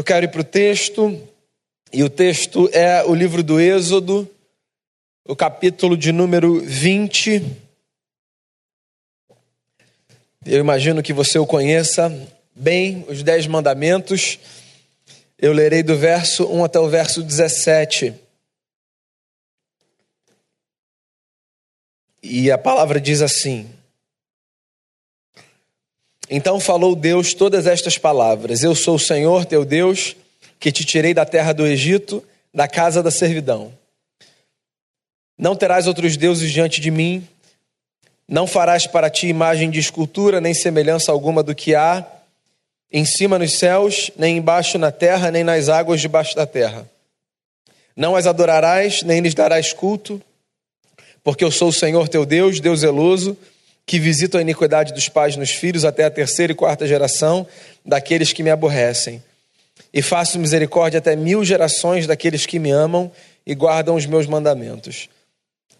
Eu quero ir para o texto, e o texto é o livro do Êxodo, o capítulo de número 20. Eu imagino que você o conheça bem, os Dez Mandamentos. Eu lerei do verso 1 até o verso 17. E a palavra diz assim: Então falou Deus todas estas palavras: Eu sou o Senhor teu Deus que te tirei da terra do Egito, da casa da servidão. Não terás outros deuses diante de mim, não farás para ti imagem de escultura, nem semelhança alguma do que há em cima nos céus, nem embaixo na terra, nem nas águas debaixo da terra. Não as adorarás, nem lhes darás culto, porque eu sou o Senhor teu Deus, Deus zeloso, que visito a iniquidade dos pais nos filhos até a terceira e quarta geração daqueles que me aborrecem e faço misericórdia até mil gerações daqueles que me amam e guardam os meus mandamentos.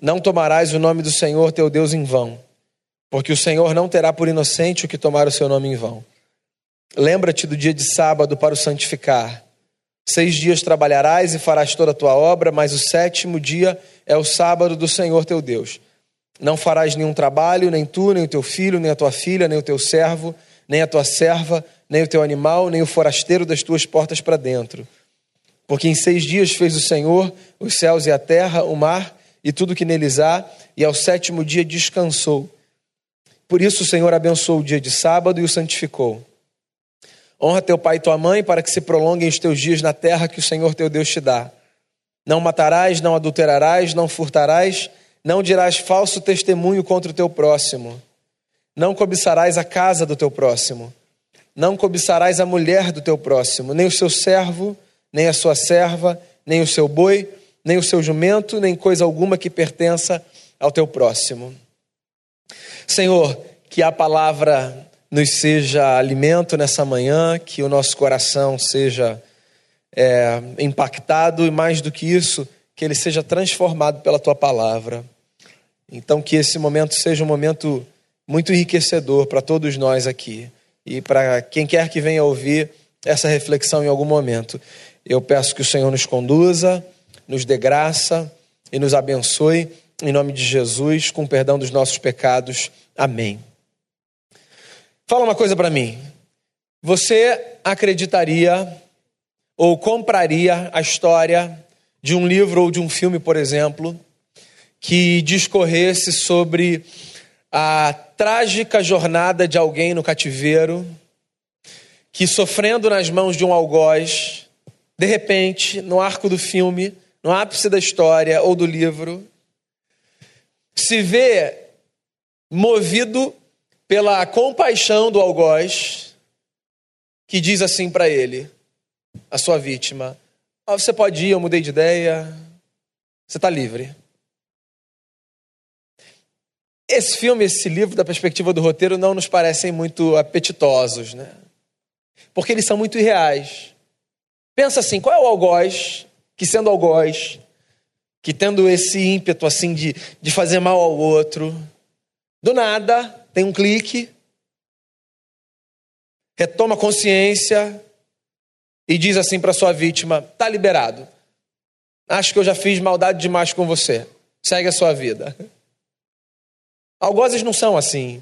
Não tomarás o nome do Senhor teu Deus em vão, porque o Senhor não terá por inocente o que tomar o seu nome em vão. Lembra-te do dia de sábado para o santificar. Seis dias trabalharás e farás toda a tua obra, mas o sétimo dia é o sábado do Senhor teu Deus. Não farás nenhum trabalho, nem tu, nem o teu filho, nem a tua filha, nem o teu servo, nem a tua serva, nem o teu animal, nem o forasteiro das tuas portas para dentro. Porque em seis dias fez o Senhor os céus e a terra, o mar e tudo que neles há, e ao sétimo dia descansou. Por isso o Senhor abençoou o dia de sábado e o santificou. Honra teu pai e tua mãe, para que se prolonguem os teus dias na terra que o Senhor teu Deus te dá. Não matarás, não adulterarás, não furtarás, não dirás falso testemunho contra o teu próximo. Não cobiçarás a casa do teu próximo não cobiçarás a mulher do teu próximo, nem o seu servo, nem a sua serva, nem o seu boi, nem o seu jumento, nem coisa alguma que pertença ao teu próximo. Senhor, que a palavra nos seja alimento nessa manhã, que o nosso coração seja é, impactado e mais do que isso, que ele seja transformado pela tua palavra. Então, que esse momento seja um momento muito enriquecedor para todos nós aqui e para quem quer que venha ouvir essa reflexão em algum momento. Eu peço que o Senhor nos conduza, nos dê graça e nos abençoe, em nome de Jesus, com perdão dos nossos pecados. Amém. Fala uma coisa para mim. Você acreditaria ou compraria a história de um livro ou de um filme, por exemplo, que discorresse sobre a trágica jornada de alguém no cativeiro que, sofrendo nas mãos de um algoz, de repente, no arco do filme, no ápice da história ou do livro, se vê movido pela compaixão do algoz, que diz assim para ele, a sua vítima: oh, Você pode ir, eu mudei de ideia, você está livre. Esse filme, esse livro, da perspectiva do roteiro, não nos parecem muito apetitosos, né? Porque eles são muito irreais. Pensa assim, qual é o algoz que, sendo algoz, que tendo esse ímpeto assim de, de fazer mal ao outro, do nada tem um clique, retoma consciência e diz assim para sua vítima: tá liberado. Acho que eu já fiz maldade demais com você. Segue a sua vida. Algozes não são assim.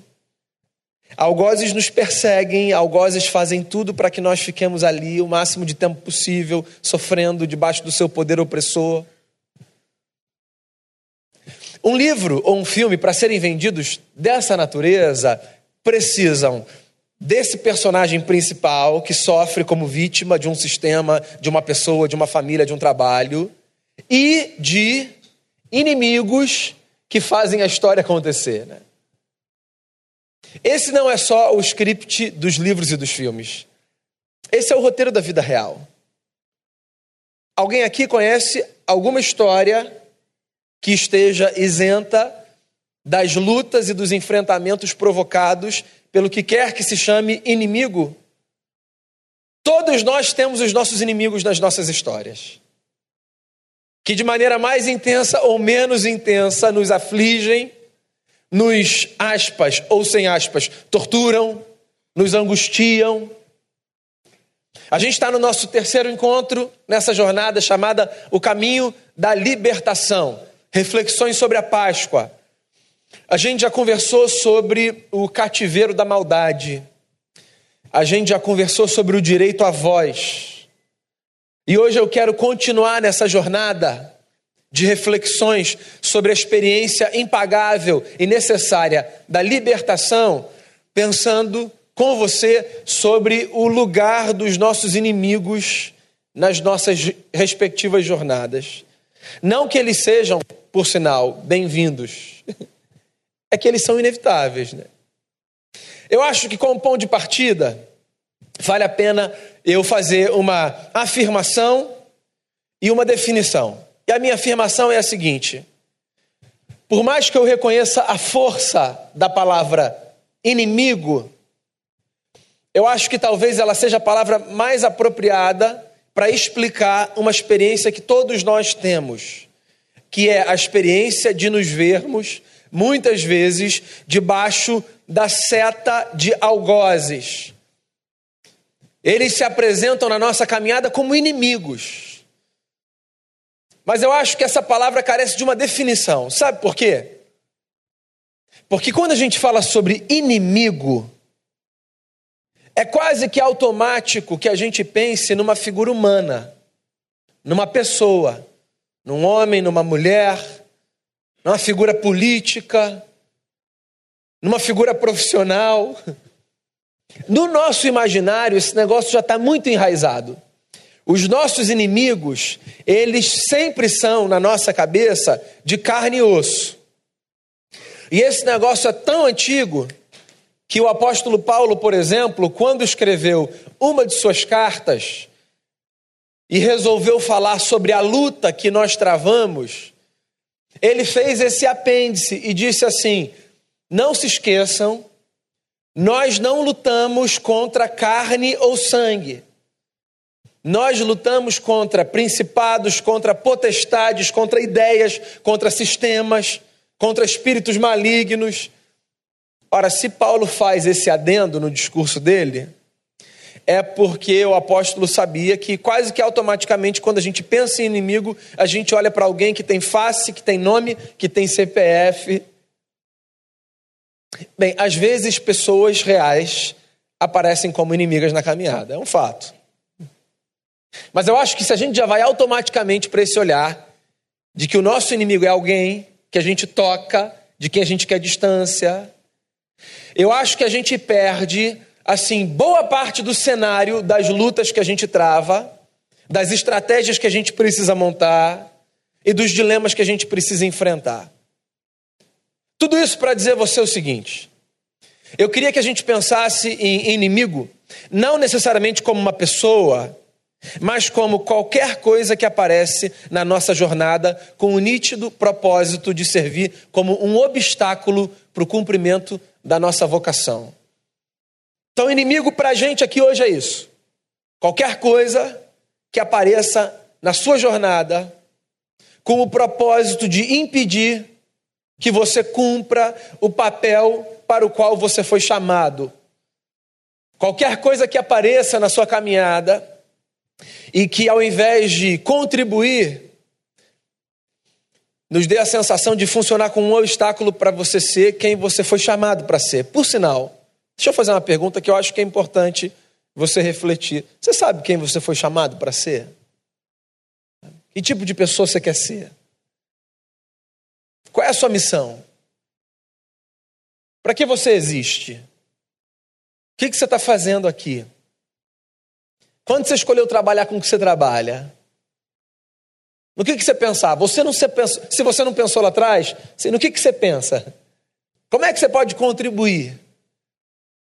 Algozes nos perseguem, algozes fazem tudo para que nós fiquemos ali o máximo de tempo possível, sofrendo debaixo do seu poder opressor. Um livro ou um filme, para serem vendidos dessa natureza, precisam desse personagem principal que sofre como vítima de um sistema, de uma pessoa, de uma família, de um trabalho, e de inimigos que fazem a história acontecer. Né? Esse não é só o script dos livros e dos filmes. Esse é o roteiro da vida real. Alguém aqui conhece alguma história que esteja isenta das lutas e dos enfrentamentos provocados pelo que quer que se chame inimigo? Todos nós temos os nossos inimigos nas nossas histórias que de maneira mais intensa ou menos intensa nos afligem, nos aspas ou sem aspas torturam, nos angustiam. A gente está no nosso terceiro encontro nessa jornada chamada O Caminho da Libertação reflexões sobre a Páscoa. A gente já conversou sobre o cativeiro da maldade. A gente já conversou sobre o direito à voz. E hoje eu quero continuar nessa jornada de reflexões sobre a experiência impagável e necessária da libertação, pensando com você sobre o lugar dos nossos inimigos nas nossas respectivas jornadas. Não que eles sejam, por sinal, bem-vindos, é que eles são inevitáveis. Né? Eu acho que, como ponto de partida, vale a pena eu fazer uma afirmação e uma definição. E a minha afirmação é a seguinte: por mais que eu reconheça a força da palavra inimigo, eu acho que talvez ela seja a palavra mais apropriada para explicar uma experiência que todos nós temos, que é a experiência de nos vermos, muitas vezes, debaixo da seta de algozes. Eles se apresentam na nossa caminhada como inimigos. Mas eu acho que essa palavra carece de uma definição. Sabe por quê? Porque quando a gente fala sobre inimigo, é quase que automático que a gente pense numa figura humana, numa pessoa, num homem, numa mulher, numa figura política, numa figura profissional. No nosso imaginário, esse negócio já está muito enraizado. Os nossos inimigos, eles sempre são, na nossa cabeça, de carne e osso. E esse negócio é tão antigo que o apóstolo Paulo, por exemplo, quando escreveu uma de suas cartas e resolveu falar sobre a luta que nós travamos, ele fez esse apêndice e disse assim: Não se esqueçam, nós não lutamos contra carne ou sangue. Nós lutamos contra principados, contra potestades, contra ideias, contra sistemas, contra espíritos malignos. Ora, se Paulo faz esse adendo no discurso dele, é porque o apóstolo sabia que quase que automaticamente, quando a gente pensa em inimigo, a gente olha para alguém que tem face, que tem nome, que tem CPF. Bem, às vezes pessoas reais aparecem como inimigas na caminhada, é um fato. Mas eu acho que se a gente já vai automaticamente para esse olhar de que o nosso inimigo é alguém que a gente toca, de quem a gente quer distância, eu acho que a gente perde, assim, boa parte do cenário das lutas que a gente trava, das estratégias que a gente precisa montar e dos dilemas que a gente precisa enfrentar. Tudo isso para dizer a você o seguinte: eu queria que a gente pensasse em inimigo, não necessariamente como uma pessoa, mas como qualquer coisa que aparece na nossa jornada com o nítido propósito de servir como um obstáculo para o cumprimento da nossa vocação. Então, inimigo para a gente aqui hoje é isso. Qualquer coisa que apareça na sua jornada com o propósito de impedir que você cumpra o papel para o qual você foi chamado. Qualquer coisa que apareça na sua caminhada e que, ao invés de contribuir nos dê a sensação de funcionar como um obstáculo para você ser quem você foi chamado para ser. Por sinal, deixa eu fazer uma pergunta que eu acho que é importante você refletir. Você sabe quem você foi chamado para ser? Que tipo de pessoa você quer ser? Qual é a sua missão? Para que você existe? O que, você está fazendo aqui? Quando você escolheu trabalhar com o que você trabalha? No que, que você pensar? Você não se, pensou, se você não pensou lá atrás, no que, que você pensa? Como é que você pode contribuir?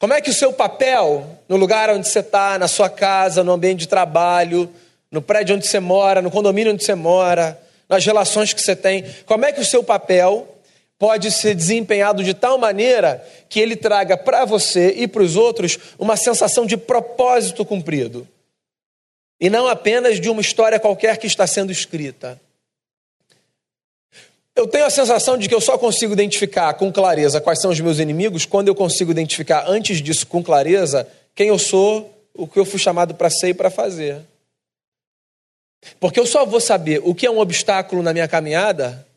Como é que o seu papel, no lugar onde você está, na sua casa, no ambiente de trabalho, no prédio onde você mora, no condomínio onde você mora, nas relações que você tem, como é que o seu papel pode ser desempenhado de tal maneira que ele traga para você e para os outros uma sensação de propósito cumprido? e não apenas de uma história qualquer que está sendo escrita. Eu tenho a sensação de que eu só consigo identificar com clareza quais são os meus inimigos quando eu consigo identificar antes disso com clareza quem eu sou o que eu fui chamado para ser e para fazer. Porque eu só vou saber o que é um obstáculo na minha caminhada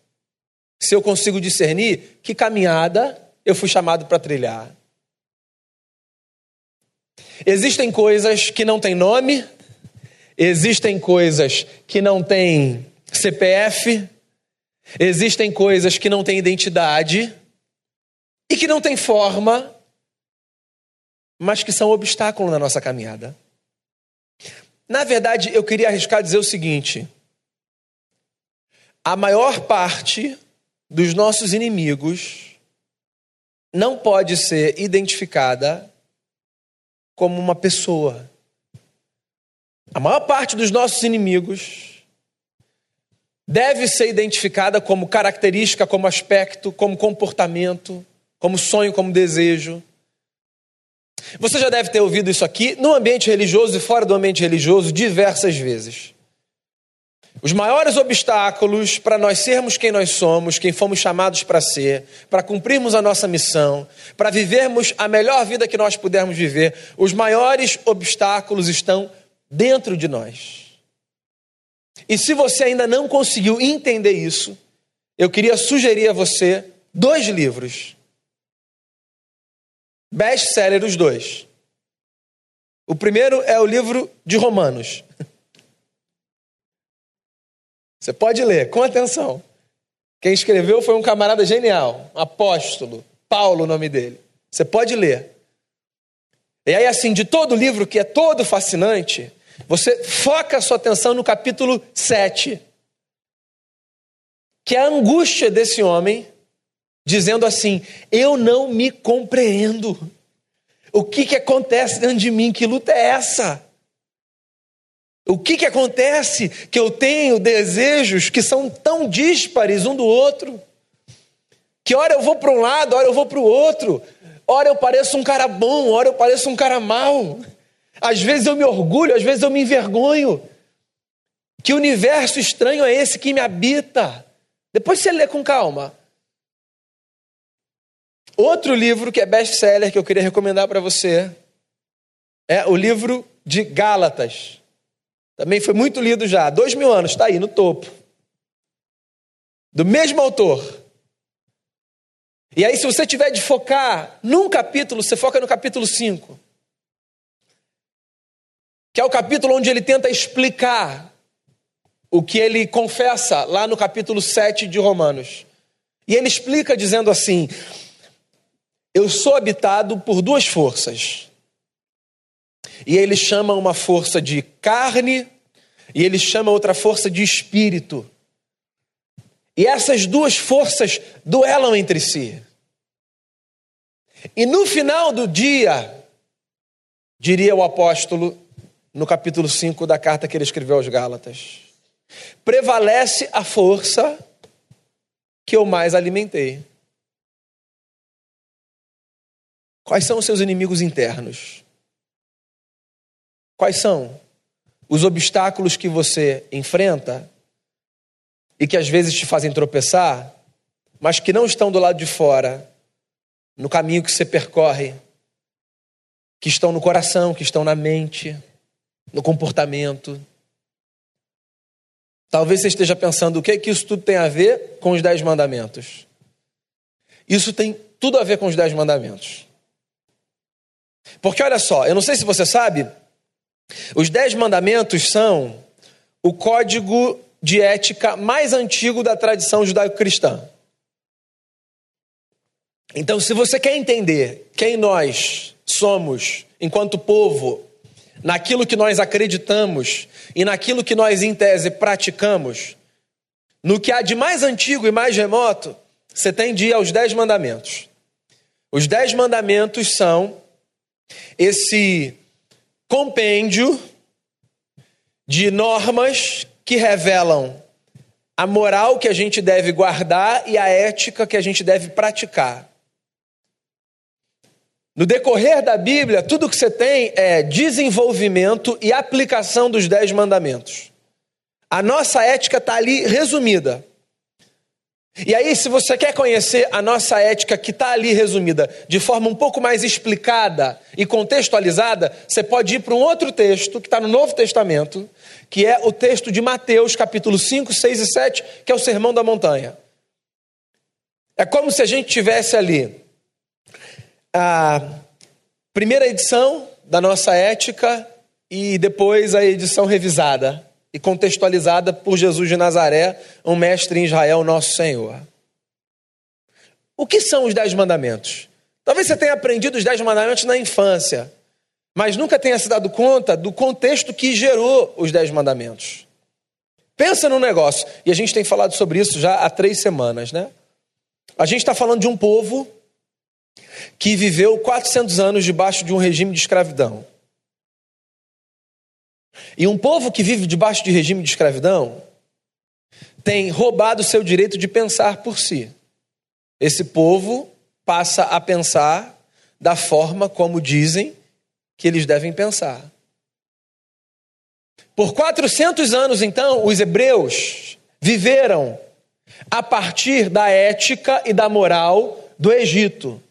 se eu consigo discernir que caminhada eu fui chamado para trilhar. Existem coisas que não têm nome, existem coisas que não têm CPF, existem coisas que não têm identidade e que não têm forma, mas que são obstáculo na nossa caminhada. Na verdade, eu queria arriscar dizer o seguinte: a maior parte dos nossos inimigos não pode ser identificada como uma pessoa. A maior parte dos nossos inimigos deve ser identificada como característica, como aspecto, como comportamento, como sonho, como desejo. Você já deve ter ouvido isso aqui no ambiente religioso e fora do ambiente religioso diversas vezes. Os maiores obstáculos para nós sermos quem nós somos, quem fomos chamados para ser, para cumprirmos a nossa missão, para vivermos a melhor vida que nós pudermos viver, os maiores obstáculos estão dentro de nós. E se você ainda não conseguiu entender isso, eu queria sugerir a você dois livros. Best-seller os dois. O primeiro é o livro de Romanos. Você pode ler, com atenção. Quem escreveu foi um camarada genial, um apóstolo, Paulo, o nome dele. Você pode ler. E aí, assim, de todo o livro, que é todo fascinante, você foca a sua atenção no capítulo 7, que é a angústia desse homem, dizendo assim: Eu não me compreendo. O que, que acontece dentro de mim? Que luta é essa? O que, que acontece que eu tenho desejos que são tão díspares um do outro? Que hora eu vou para um lado, hora eu vou para o outro. Hora eu pareço um cara bom, hora eu pareço um cara mau. Às vezes eu me orgulho, às vezes eu me envergonho. Que universo estranho é esse que me habita? Depois você lê com calma. Outro livro que é best-seller que eu queria recomendar para você é o livro de Gálatas. Também foi muito lido já, dois mil anos, está aí no topo. Do mesmo autor. E aí, se você tiver de focar num capítulo, você foca no capítulo 5. Que é o capítulo onde ele tenta explicar o que ele confessa lá no capítulo 7 de Romanos. E ele explica dizendo assim: Eu sou habitado por duas forças. E ele chama uma força de carne e ele chama outra força de espírito. E essas duas forças duelam entre si. E no final do dia, diria o apóstolo no capítulo 5 da carta que ele escreveu aos Gálatas, prevalece a força que eu mais alimentei. Quais são os seus inimigos internos? Quais são os obstáculos que você enfrenta e que às vezes te fazem tropeçar, mas que não estão do lado de fora, no caminho que você percorre, que estão no coração, que estão na mente, no comportamento. Talvez você esteja pensando o que é que isso tudo tem a ver com os dez mandamentos. Isso tem tudo a ver com os dez mandamentos. Porque olha só, eu não sei se você sabe, os Dez Mandamentos são o código de ética mais antigo da tradição judaico-cristã. Então, se você quer entender quem nós somos enquanto povo, naquilo que nós acreditamos e naquilo que nós, em tese, praticamos, no que há de mais antigo e mais remoto, você tem de ir aos Dez Mandamentos. Os Dez Mandamentos são esse compêndio de normas que revelam a moral que a gente deve guardar e a ética que a gente deve praticar. No decorrer da Bíblia, tudo que você tem é desenvolvimento e aplicação dos dez mandamentos. A nossa ética está ali resumida. E aí, se você quer conhecer a nossa ética que está ali resumida de forma um pouco mais explicada e contextualizada, você pode ir para um outro texto que está no Novo Testamento, que é o texto de Mateus, capítulo 5, 6 e 7, que é o Sermão da Montanha. É como se a gente tivesse ali a primeira edição da nossa ética e depois a edição revisada e contextualizada por Jesus de Nazaré, um mestre em Israel, nosso Senhor. O que são os Dez Mandamentos? Talvez você tenha aprendido os Dez Mandamentos na infância, mas nunca tenha se dado conta do contexto que gerou os Dez Mandamentos. Pensa no negócio, e a gente tem falado sobre isso já há três semanas, né? A gente está falando de um povo que viveu 400 anos debaixo de um regime de escravidão. E um povo que vive debaixo de regime de escravidão tem roubado o seu direito de pensar por si. Esse povo passa a pensar da forma como dizem que eles devem pensar. Por 400 anos, então, os hebreus viveram a partir da ética e da moral do Egito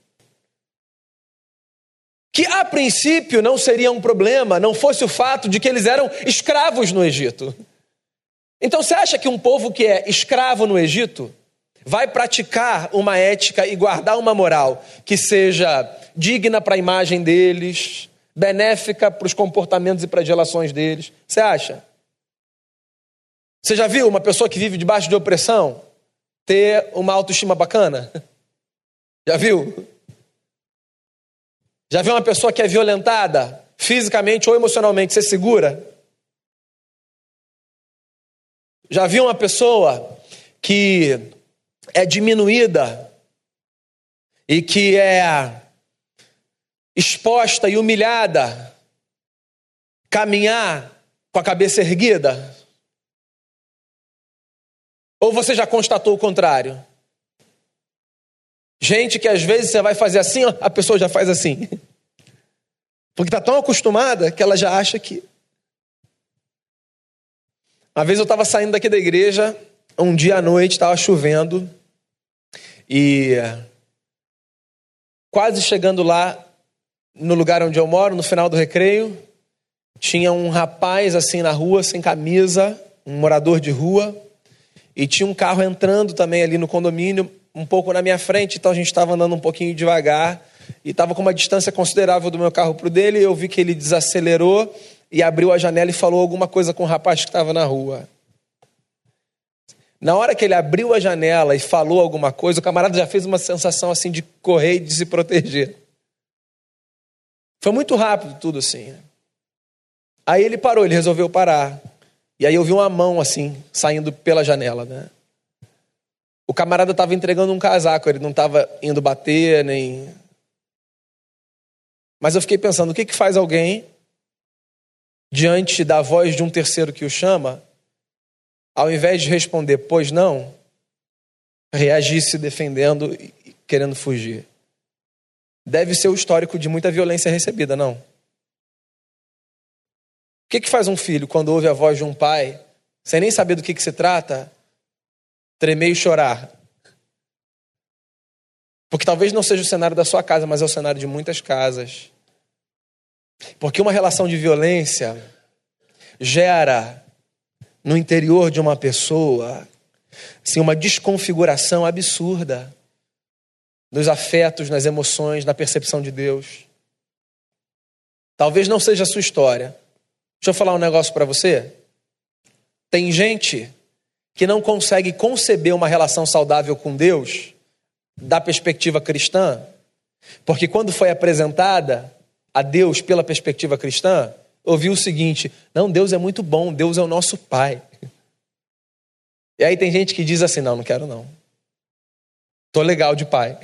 que a princípio não seria um problema, não fosse o fato de que eles eram escravos no Egito. Então você acha que um povo que é escravo no Egito vai praticar uma ética e guardar uma moral que seja digna para a imagem deles, benéfica para os comportamentos e para as relações deles? Você acha? Você já viu uma pessoa que vive debaixo de opressão ter uma autoestima bacana? Já viu? Já viu uma pessoa que é violentada fisicamente ou emocionalmente, você segura? Já viu uma pessoa que é diminuída e que é exposta e humilhada caminhar com a cabeça erguida? Ou você já constatou o contrário? Gente que às vezes você vai fazer assim, a pessoa já faz assim. Porque está tão acostumada que ela já acha que. Uma vez eu estava saindo daqui da igreja, um dia à noite, estava chovendo, e quase chegando lá no lugar onde eu moro, no final do recreio, tinha um rapaz assim na rua, sem camisa, um morador de rua, e tinha um carro entrando também ali no condomínio, um pouco na minha frente, então a gente estava andando um pouquinho devagar e estava com uma distância considerável do meu carro para o dele. Eu vi que ele desacelerou e abriu a janela e falou alguma coisa com o rapaz que estava na rua. Na hora que ele abriu a janela e falou alguma coisa, o camarada já fez uma sensação assim de correr e de se proteger. Foi muito rápido tudo assim. Aí ele parou, ele resolveu parar. E aí eu vi uma mão assim, saindo pela janela, né? O camarada estava entregando um casaco, ele não estava indo bater, nem. Mas eu fiquei pensando: o que, que faz alguém, diante da voz de um terceiro que o chama, ao invés de responder, pois não, reagir se defendendo e querendo fugir? Deve ser o histórico de muita violência recebida, não? O que, que faz um filho quando ouve a voz de um pai, sem nem saber do que, que se trata, tremer e chorar. Porque talvez não seja o cenário da sua casa, mas é o cenário de muitas casas. Porque uma relação de violência gera no interior de uma pessoa assim, uma desconfiguração absurda nos afetos, nas emoções, na percepção de Deus. Talvez não seja a sua história. Deixa eu falar um negócio para você. Tem gente que não consegue conceber uma relação saudável com Deus da perspectiva cristã, porque quando foi apresentada a Deus pela perspectiva cristã, ouviu o seguinte: não, Deus é muito bom, Deus é o nosso Pai. E aí tem gente que diz assim: não, não quero não. Tô legal de pai.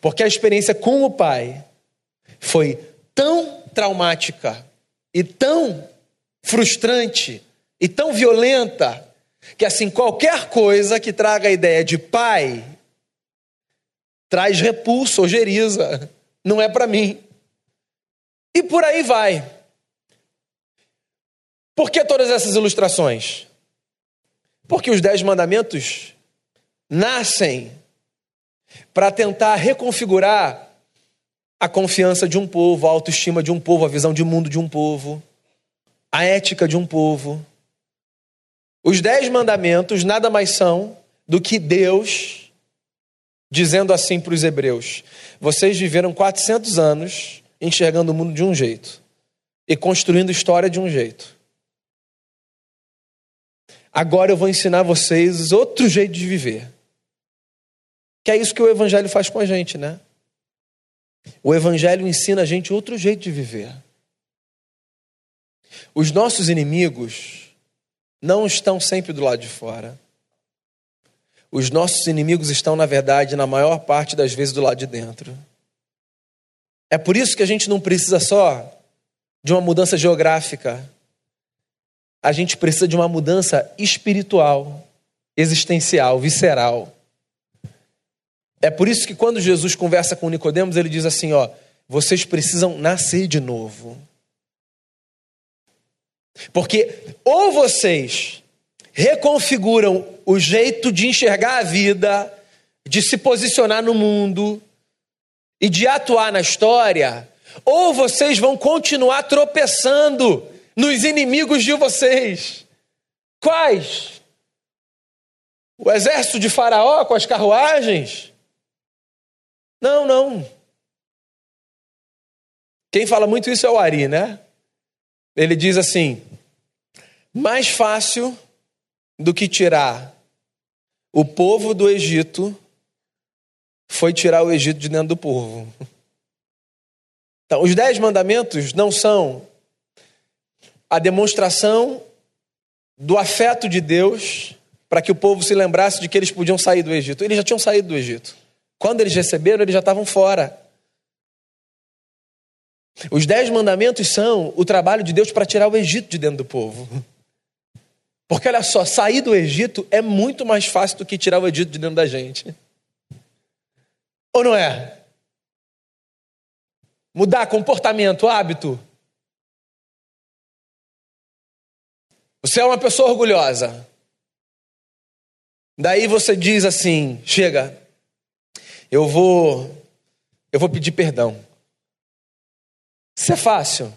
Porque a experiência com o pai foi tão traumática e tão frustrante e tão violenta que assim, qualquer coisa que traga a ideia de pai traz repulso, ojeriza, não é para mim. E por aí vai. Por que todas essas ilustrações? Porque os dez mandamentos nascem para tentar reconfigurar a confiança de um povo, a autoestima de um povo, a visão de mundo de um povo, a ética de um povo. Os dez mandamentos nada mais são do que Deus dizendo assim para os hebreus: vocês viveram 400 anos enxergando o mundo de um jeito e construindo história de um jeito. Agora eu vou ensinar vocês outro jeito de viver. Que é isso que o Evangelho faz com a gente, né? O Evangelho ensina a gente outro jeito de viver. Os nossos inimigos não estão sempre do lado de fora. Os nossos inimigos estão, na verdade, na maior parte das vezes do lado de dentro. É por isso que a gente não precisa só de uma mudança geográfica. A gente precisa de uma mudança espiritual, existencial, visceral. É por isso que quando Jesus conversa com Nicodemos, ele diz assim, ó, vocês precisam nascer de novo. Porque ou vocês reconfiguram o jeito de enxergar a vida, de se posicionar no mundo e de atuar na história, ou vocês vão continuar tropeçando nos inimigos de vocês. Quais? O exército de Faraó com as carruagens? Não, não. Quem fala muito isso é o Ari, né? Ele diz assim: mais fácil do que tirar o povo do Egito foi tirar o Egito de dentro do povo. Então, os dez mandamentos não são a demonstração do afeto de Deus para que o povo se lembrasse de que eles podiam sair do Egito. Eles já tinham saído do Egito. Quando eles receberam, eles já estavam fora. Os dez mandamentos são o trabalho de Deus para tirar o Egito de dentro do povo. Porque olha só, sair do Egito é muito mais fácil do que tirar o Egito de dentro da gente. Ou não é? Mudar comportamento, hábito. Você é uma pessoa orgulhosa. Daí você diz assim: chega, eu vou, eu vou pedir perdão. Isso é fácil.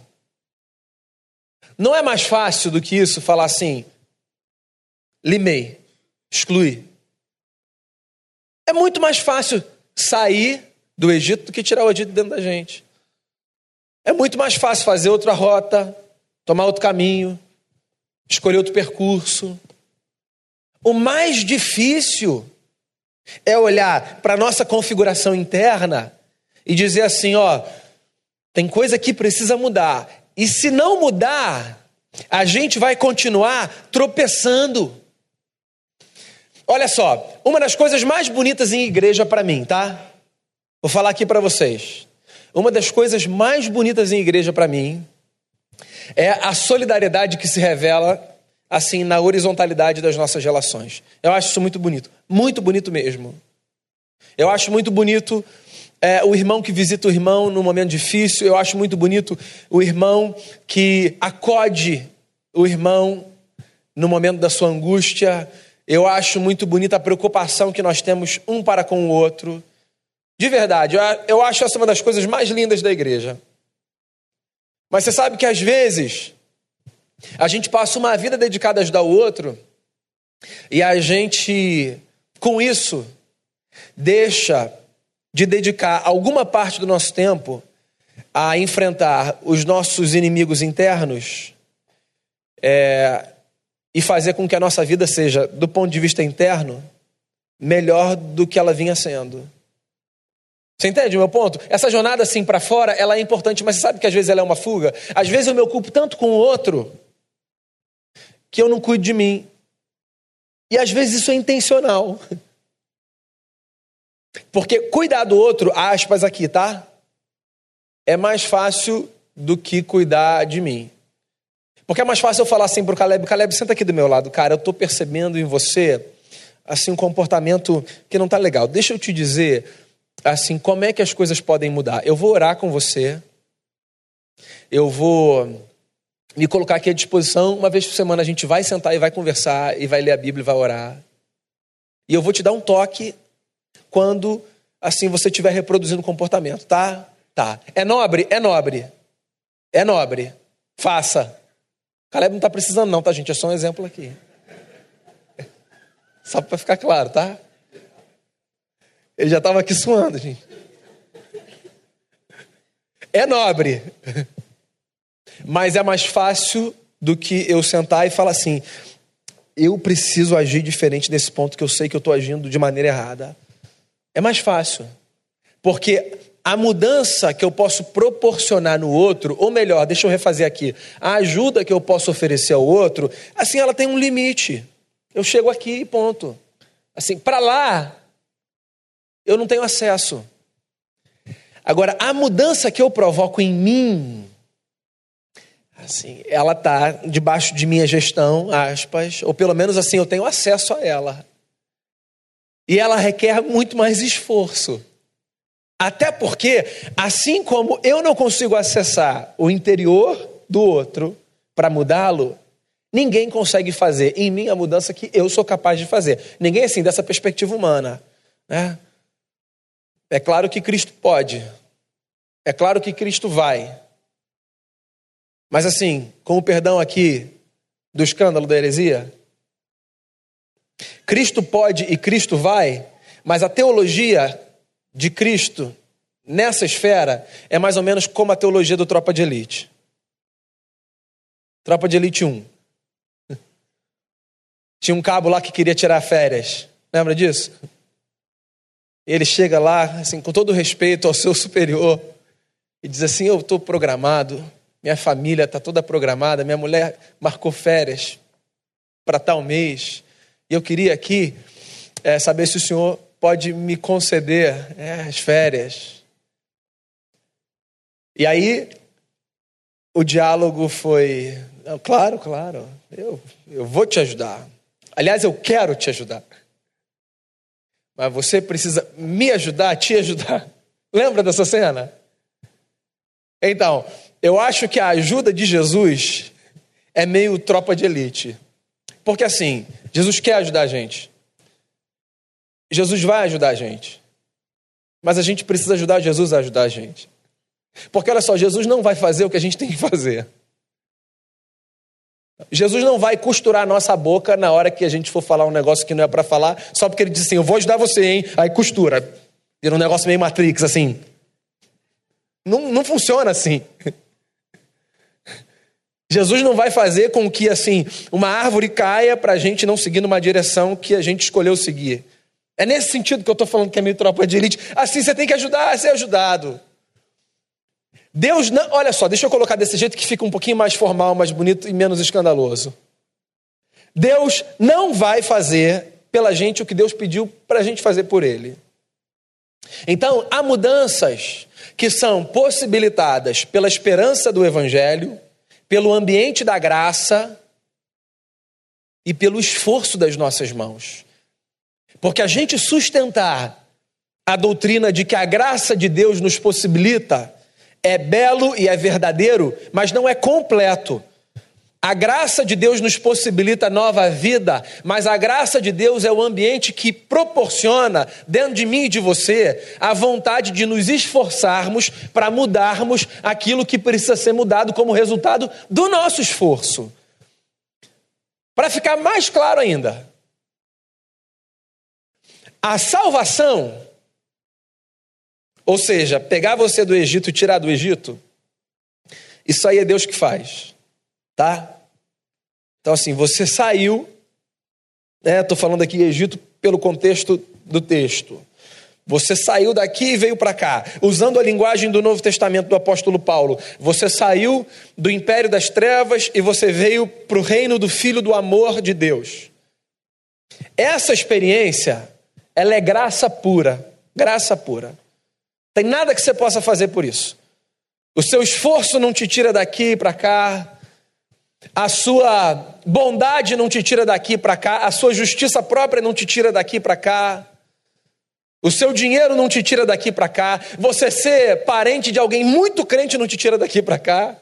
Não é mais fácil do que isso falar assim, limei, exclui. É muito mais fácil sair do Egito do que tirar o Egito dentro da gente. É muito mais fácil fazer outra rota, tomar outro caminho, escolher outro percurso. O mais difícil é olhar para a nossa configuração interna e dizer assim: ó, tem coisa que precisa mudar. E se não mudar, a gente vai continuar tropeçando. Olha só, uma das coisas mais bonitas em igreja para mim, tá? Vou falar aqui para vocês. Uma das coisas mais bonitas em igreja para mim é a solidariedade que se revela assim na horizontalidade das nossas relações. Eu acho isso muito bonito, muito bonito mesmo. Eu acho muito bonito é, o irmão que visita o irmão num momento difícil. Eu acho muito bonito o irmão que acode o irmão no momento da sua angústia. Eu acho muito bonita a preocupação que nós temos um para com o outro. De verdade, eu acho essa uma das coisas mais lindas da igreja. Mas você sabe que às vezes a gente passa uma vida dedicada a ajudar o outro e a gente, com isso, deixa de dedicar alguma parte do nosso tempo a enfrentar os nossos inimigos internos é, e fazer com que a nossa vida seja, do ponto de vista interno, melhor do que ela vinha sendo. Você entende o meu ponto? Essa jornada assim para fora, ela é importante, mas você sabe que às vezes ela é uma fuga? Às vezes eu me ocupo tanto com o outro que eu não cuido de mim. E às vezes isso é intencional. Porque cuidar do outro, aspas aqui, tá? É mais fácil do que cuidar de mim. Porque é mais fácil eu falar assim pro Caleb, Caleb, senta aqui do meu lado, cara, eu tô percebendo em você assim um comportamento que não tá legal. Deixa eu te dizer assim como é que as coisas podem mudar. Eu vou orar com você. Eu vou me colocar aqui à disposição. Uma vez por semana a gente vai sentar e vai conversar, e vai ler a Bíblia e vai orar. E eu vou te dar um toque quando assim você estiver reproduzindo comportamento, tá? Tá. É nobre? É nobre. É nobre. Faça. Caleb não está precisando, não, tá, gente? É só um exemplo aqui. Só para ficar claro, tá? Ele já estava aqui suando, gente. É nobre. Mas é mais fácil do que eu sentar e falar assim: eu preciso agir diferente nesse ponto que eu sei que eu estou agindo de maneira errada. É mais fácil. Porque a mudança que eu posso proporcionar no outro, ou melhor, deixa eu refazer aqui, a ajuda que eu posso oferecer ao outro, assim, ela tem um limite. Eu chego aqui e ponto. Assim, para lá, eu não tenho acesso. Agora, a mudança que eu provoco em mim, assim, ela está debaixo de minha gestão, aspas, ou pelo menos assim, eu tenho acesso a ela. E ela requer muito mais esforço. Até porque, assim como eu não consigo acessar o interior do outro para mudá-lo, ninguém consegue fazer em mim a mudança que eu sou capaz de fazer. Ninguém, assim, dessa perspectiva humana. Né? É claro que Cristo pode. É claro que Cristo vai. Mas, assim, com o perdão aqui do escândalo da heresia, Cristo pode e Cristo vai, mas a teologia de Cristo nessa esfera é mais ou menos como a teologia do Tropa de Elite. Tropa de Elite 1. Tinha um cabo lá que queria tirar férias. Lembra disso? Ele chega lá, assim, com todo respeito ao seu superior, e diz assim: Eu estou programado, minha família está toda programada, minha mulher marcou férias para tal mês, e eu queria aqui é, saber se o senhor pode me conceder é, as férias. E aí o diálogo foi: claro, claro, eu, eu vou te ajudar. Aliás, eu quero te ajudar. Mas você precisa me ajudar, te ajudar. Lembra dessa cena? Então, eu acho que a ajuda de Jesus é meio tropa de elite. Porque assim, Jesus quer ajudar a gente. Jesus vai ajudar a gente. Mas a gente precisa ajudar Jesus a ajudar a gente. Porque olha só, Jesus não vai fazer o que a gente tem que fazer. Jesus não vai costurar a nossa boca na hora que a gente for falar um negócio que não é para falar, só porque ele diz assim: Eu vou ajudar você, hein? Aí costura. Vira um negócio meio Matrix, assim. Não, não funciona assim. Jesus não vai fazer com que, assim, uma árvore caia para a gente não seguir numa direção que a gente escolheu seguir. É nesse sentido que eu estou falando que é meio tropa de elite. Assim você tem que ajudar a ser ajudado. Deus não. Olha só, deixa eu colocar desse jeito que fica um pouquinho mais formal, mais bonito e menos escandaloso. Deus não vai fazer pela gente o que Deus pediu para a gente fazer por Ele. Então, há mudanças que são possibilitadas pela esperança do Evangelho, pelo ambiente da graça e pelo esforço das nossas mãos. Porque a gente sustentar a doutrina de que a graça de Deus nos possibilita é belo e é verdadeiro, mas não é completo. A graça de Deus nos possibilita nova vida, mas a graça de Deus é o ambiente que proporciona, dentro de mim e de você, a vontade de nos esforçarmos para mudarmos aquilo que precisa ser mudado como resultado do nosso esforço. Para ficar mais claro ainda, a salvação, ou seja, pegar você do Egito e tirar do Egito, isso aí é Deus que faz, tá? Então, assim, você saiu, né? Estou falando aqui Egito pelo contexto do texto. Você saiu daqui e veio para cá. Usando a linguagem do Novo Testamento do apóstolo Paulo, você saiu do império das trevas e você veio para o reino do Filho do amor de Deus. Essa experiência ela é graça pura. Graça pura. Tem nada que você possa fazer por isso. O seu esforço não te tira daqui para cá. A sua bondade não te tira daqui para cá. A sua justiça própria não te tira daqui para cá. O seu dinheiro não te tira daqui para cá. Você ser parente de alguém muito crente não te tira daqui para cá.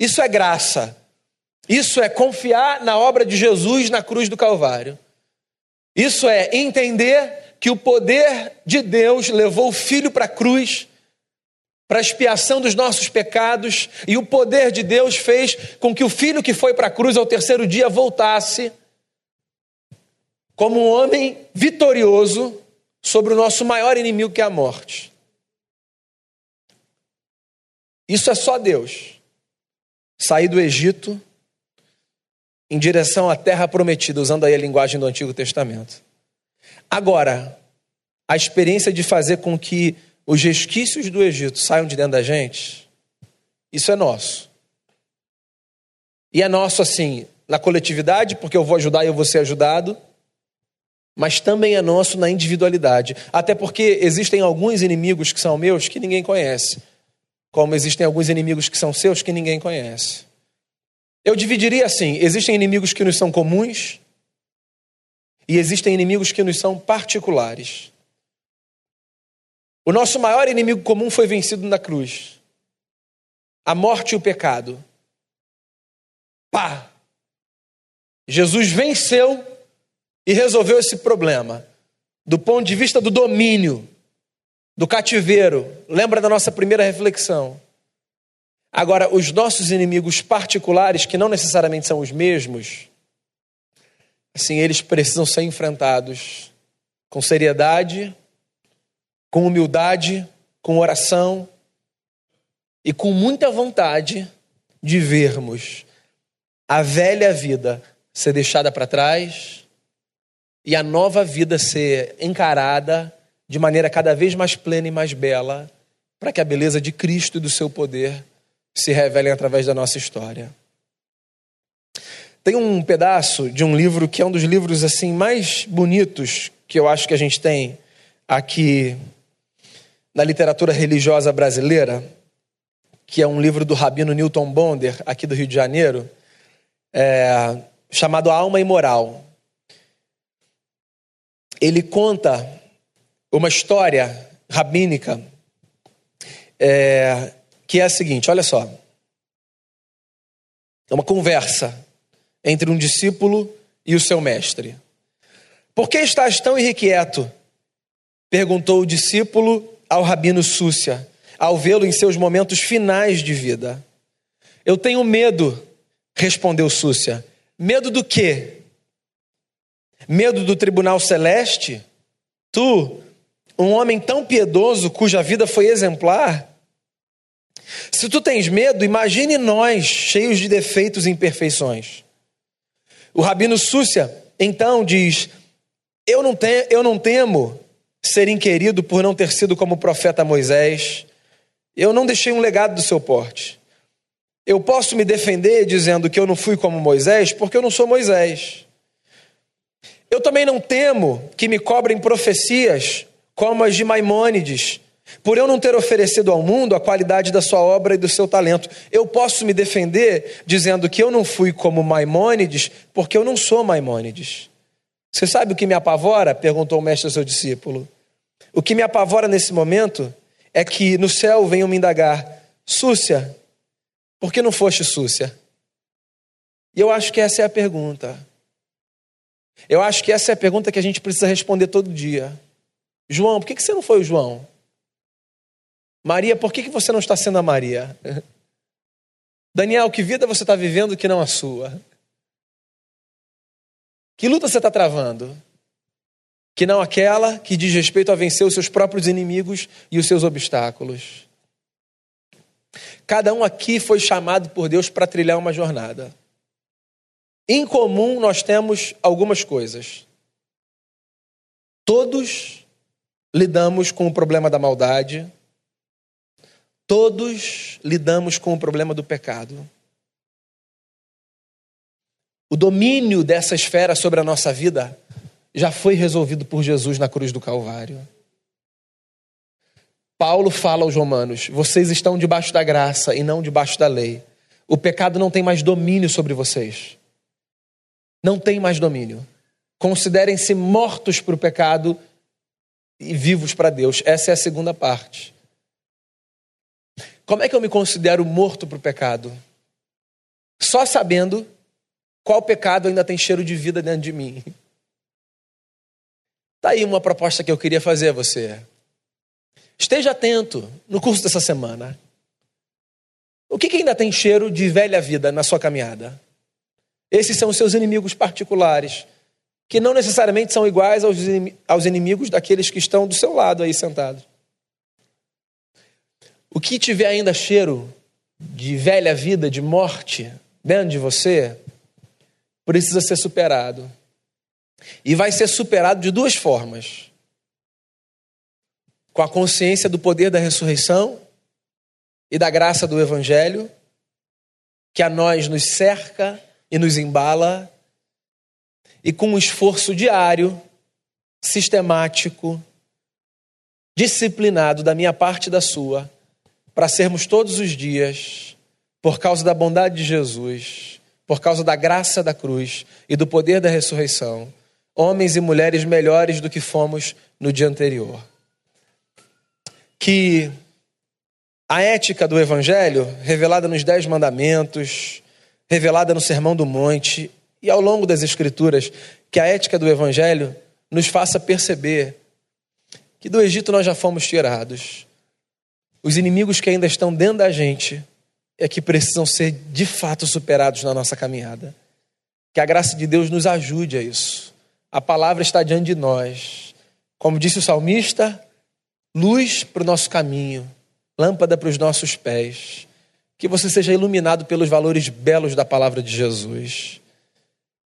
Isso é graça. Isso é confiar na obra de Jesus na cruz do Calvário. Isso é entender que o poder de Deus levou o filho para a cruz para a expiação dos nossos pecados, e o poder de Deus fez com que o filho que foi para a cruz ao terceiro dia voltasse como um homem vitorioso sobre o nosso maior inimigo que é a morte. Isso é só Deus. Sair do Egito em direção à terra prometida, usando aí a linguagem do Antigo Testamento. Agora, a experiência de fazer com que os resquícios do Egito saiam de dentro da gente, isso é nosso. E é nosso assim, na coletividade, porque eu vou ajudar e eu vou ser ajudado, mas também é nosso na individualidade. Até porque existem alguns inimigos que são meus que ninguém conhece, como existem alguns inimigos que são seus que ninguém conhece. Eu dividiria assim: existem inimigos que nos são comuns e existem inimigos que nos são particulares. O nosso maior inimigo comum foi vencido na cruz. A morte e o pecado. Pá! Jesus venceu e resolveu esse problema. Do ponto de vista do domínio, do cativeiro. Lembra da nossa primeira reflexão? Agora, os nossos inimigos particulares, que não necessariamente são os mesmos, assim, eles precisam ser enfrentados com seriedade, com humildade, com oração e com muita vontade de vermos a velha vida ser deixada para trás e a nova vida ser encarada de maneira cada vez mais plena e mais bela, para que a beleza de Cristo e do seu poder se revelem através da nossa história. Tem um pedaço de um livro que é um dos livros assim mais bonitos que eu acho que a gente tem aqui na literatura religiosa brasileira, que é um livro do rabino Newton Bonder, aqui do Rio de Janeiro, é, chamado Alma e Moral. Ele conta uma história rabínica é, que é a seguinte: olha só. É uma conversa entre um discípulo e o seu mestre. Por que estás tão irrequieto? perguntou o discípulo ao rabino Súcia, ao vê-lo em seus momentos finais de vida. Eu tenho medo, respondeu Súcia. Medo do quê? Medo do tribunal celeste? Tu, um homem tão piedoso cuja vida foi exemplar? Se tu tens medo, imagine nós, cheios de defeitos e imperfeições. O rabino Súcia, então, diz: Eu não, te, eu não temo ser inquirido por não ter sido como o profeta Moisés. Eu não deixei um legado do seu porte. Eu posso me defender dizendo que eu não fui como Moisés, porque eu não sou Moisés. Eu também não temo que me cobrem profecias como as de Maimônides, por eu não ter oferecido ao mundo a qualidade da sua obra e do seu talento. Eu posso me defender dizendo que eu não fui como Maimônides, porque eu não sou Maimônides. Você sabe o que me apavora? perguntou o mestre ao seu discípulo. O que me apavora nesse momento é que no céu venham me indagar: Súcia, por que não foste Súcia? E eu acho que essa é a pergunta. Eu acho que essa é a pergunta que a gente precisa responder todo dia. João, por que você não foi o João? Maria, por que você não está sendo a Maria? Daniel, que vida você está vivendo que não a sua? Que luta você está travando? Que não aquela que diz respeito a vencer os seus próprios inimigos e os seus obstáculos. Cada um aqui foi chamado por Deus para trilhar uma jornada. Em comum, nós temos algumas coisas. Todos lidamos com o problema da maldade, todos lidamos com o problema do pecado. O domínio dessa esfera sobre a nossa vida já foi resolvido por Jesus na cruz do Calvário. Paulo fala aos Romanos: vocês estão debaixo da graça e não debaixo da lei. O pecado não tem mais domínio sobre vocês. Não tem mais domínio. Considerem-se mortos para o pecado e vivos para Deus. Essa é a segunda parte. Como é que eu me considero morto para o pecado? Só sabendo qual pecado ainda tem cheiro de vida dentro de mim. Tá aí uma proposta que eu queria fazer a você. Esteja atento no curso dessa semana. O que, que ainda tem cheiro de velha vida na sua caminhada? Esses são os seus inimigos particulares, que não necessariamente são iguais aos inimigos daqueles que estão do seu lado aí sentados. O que tiver ainda cheiro de velha vida, de morte dentro de você, precisa ser superado. E vai ser superado de duas formas: com a consciência do poder da ressurreição e da graça do Evangelho, que a nós nos cerca e nos embala, e com um esforço diário, sistemático, disciplinado da minha parte e da sua, para sermos todos os dias, por causa da bondade de Jesus, por causa da graça da cruz e do poder da ressurreição, homens e mulheres melhores do que fomos no dia anterior. Que a ética do Evangelho, revelada nos Dez Mandamentos, revelada no Sermão do Monte e ao longo das Escrituras, que a ética do Evangelho nos faça perceber que do Egito nós já fomos tirados. Os inimigos que ainda estão dentro da gente é que precisam ser de fato superados na nossa caminhada. Que a graça de Deus nos ajude a isso. A palavra está diante de nós. Como disse o salmista, luz para o nosso caminho lâmpada para os nossos pés. Que você seja iluminado pelos valores belos da palavra de Jesus.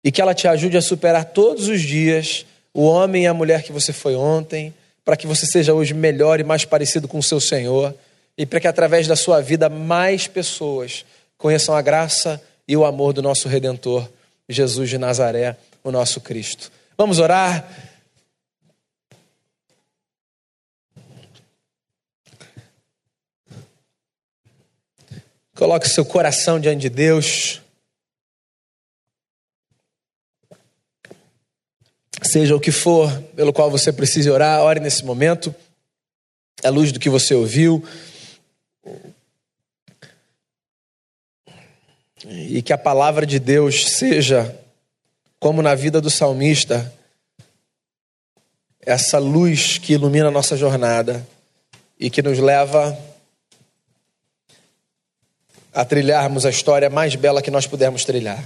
E que ela te ajude a superar todos os dias o homem e a mulher que você foi ontem, para que você seja hoje melhor e mais parecido com o seu Senhor, e para que através da sua vida mais pessoas conheçam a graça e o amor do nosso Redentor, Jesus de Nazaré, o nosso Cristo. Vamos orar. Coloque seu coração diante de Deus. Seja o que for pelo qual você precise orar, ore nesse momento. É luz do que você ouviu. E que a palavra de Deus seja, como na vida do salmista, essa luz que ilumina a nossa jornada e que nos leva a trilharmos a história mais bela que nós pudermos trilhar.